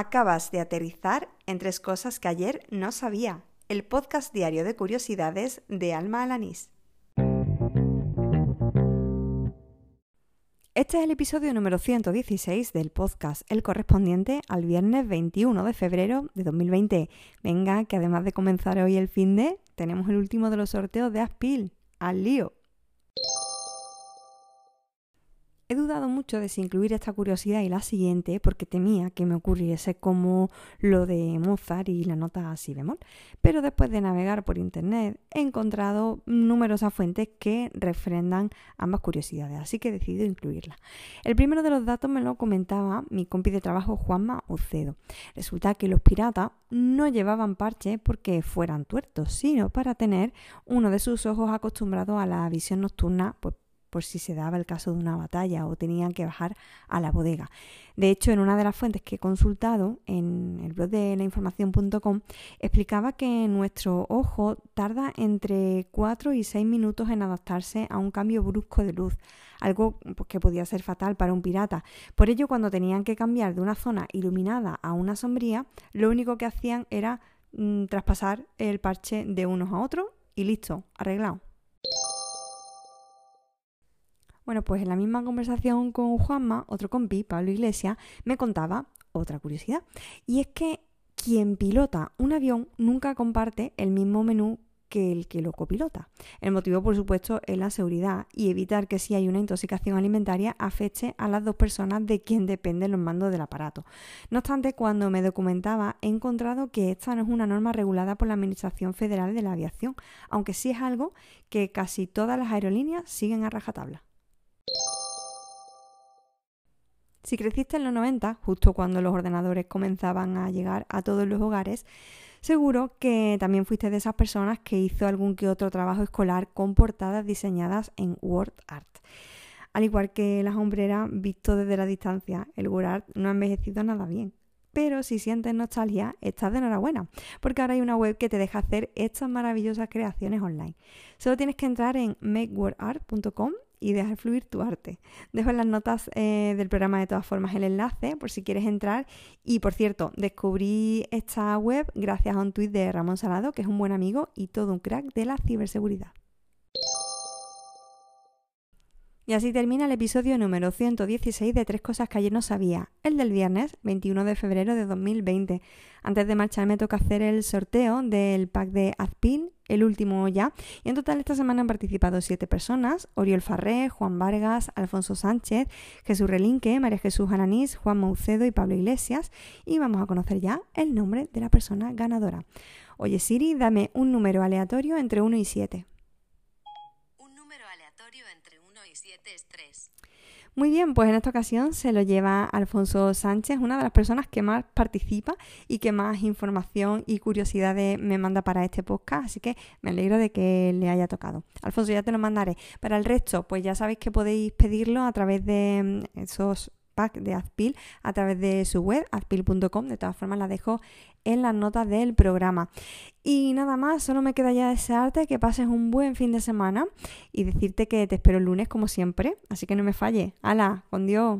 Acabas de aterrizar en tres cosas que ayer no sabía. El podcast diario de curiosidades de Alma Alanís. Este es el episodio número 116 del podcast, el correspondiente al viernes 21 de febrero de 2020. Venga, que además de comenzar hoy el fin de, tenemos el último de los sorteos de Aspil. ¡Al lío! He dudado mucho de si incluir esta curiosidad y la siguiente porque temía que me ocurriese como lo de Mozart y la nota si bemol, pero después de navegar por internet he encontrado numerosas fuentes que refrendan ambas curiosidades, así que he decidido incluirla. El primero de los datos me lo comentaba mi compi de trabajo Juanma Ucedo. Resulta que los piratas no llevaban parche porque fueran tuertos, sino para tener uno de sus ojos acostumbrado a la visión nocturna pues, por si se daba el caso de una batalla o tenían que bajar a la bodega. De hecho, en una de las fuentes que he consultado, en el blog de lainformación.com, explicaba que nuestro ojo tarda entre 4 y 6 minutos en adaptarse a un cambio brusco de luz, algo pues, que podía ser fatal para un pirata. Por ello, cuando tenían que cambiar de una zona iluminada a una sombría, lo único que hacían era mm, traspasar el parche de unos a otros y listo, arreglado. Bueno, pues en la misma conversación con Juanma, otro compi, Pablo Iglesias, me contaba otra curiosidad. Y es que quien pilota un avión nunca comparte el mismo menú que el que lo copilota. El motivo, por supuesto, es la seguridad y evitar que si hay una intoxicación alimentaria afecte a las dos personas de quien dependen los mandos del aparato. No obstante, cuando me documentaba he encontrado que esta no es una norma regulada por la Administración Federal de la Aviación, aunque sí es algo que casi todas las aerolíneas siguen a rajatabla. Si creciste en los 90, justo cuando los ordenadores comenzaban a llegar a todos los hogares, seguro que también fuiste de esas personas que hizo algún que otro trabajo escolar con portadas diseñadas en WordArt. Al igual que las hombreras, visto desde la distancia, el WordArt no ha envejecido nada bien. Pero si sientes nostalgia, estás de enhorabuena, porque ahora hay una web que te deja hacer estas maravillosas creaciones online. Solo tienes que entrar en makewordart.com y dejar fluir tu arte. Dejo en las notas eh, del programa de todas formas el enlace por si quieres entrar. Y por cierto, descubrí esta web gracias a un tuit de Ramón Salado, que es un buen amigo y todo un crack de la ciberseguridad. Y así termina el episodio número 116 de Tres Cosas que ayer no sabía, el del viernes 21 de febrero de 2020. Antes de marcharme toca hacer el sorteo del pack de Azpin, el último ya. Y en total esta semana han participado siete personas, Oriol Farré, Juan Vargas, Alfonso Sánchez, Jesús Relinque, María Jesús Ananís, Juan Maucedo y Pablo Iglesias. Y vamos a conocer ya el nombre de la persona ganadora. Oye Siri, dame un número aleatorio entre 1 y 7. Muy bien, pues en esta ocasión se lo lleva Alfonso Sánchez, una de las personas que más participa y que más información y curiosidades me manda para este podcast, así que me alegro de que le haya tocado. Alfonso, ya te lo mandaré. Para el resto, pues ya sabéis que podéis pedirlo a través de mm, esos packs de Azpil a través de su web, azpil.com. De todas formas, la dejo en las notas del programa. Y nada más, solo me queda ya desearte que pases un buen fin de semana y decirte que te espero el lunes como siempre, así que no me falle. ¡Hala! ¡Con Dios!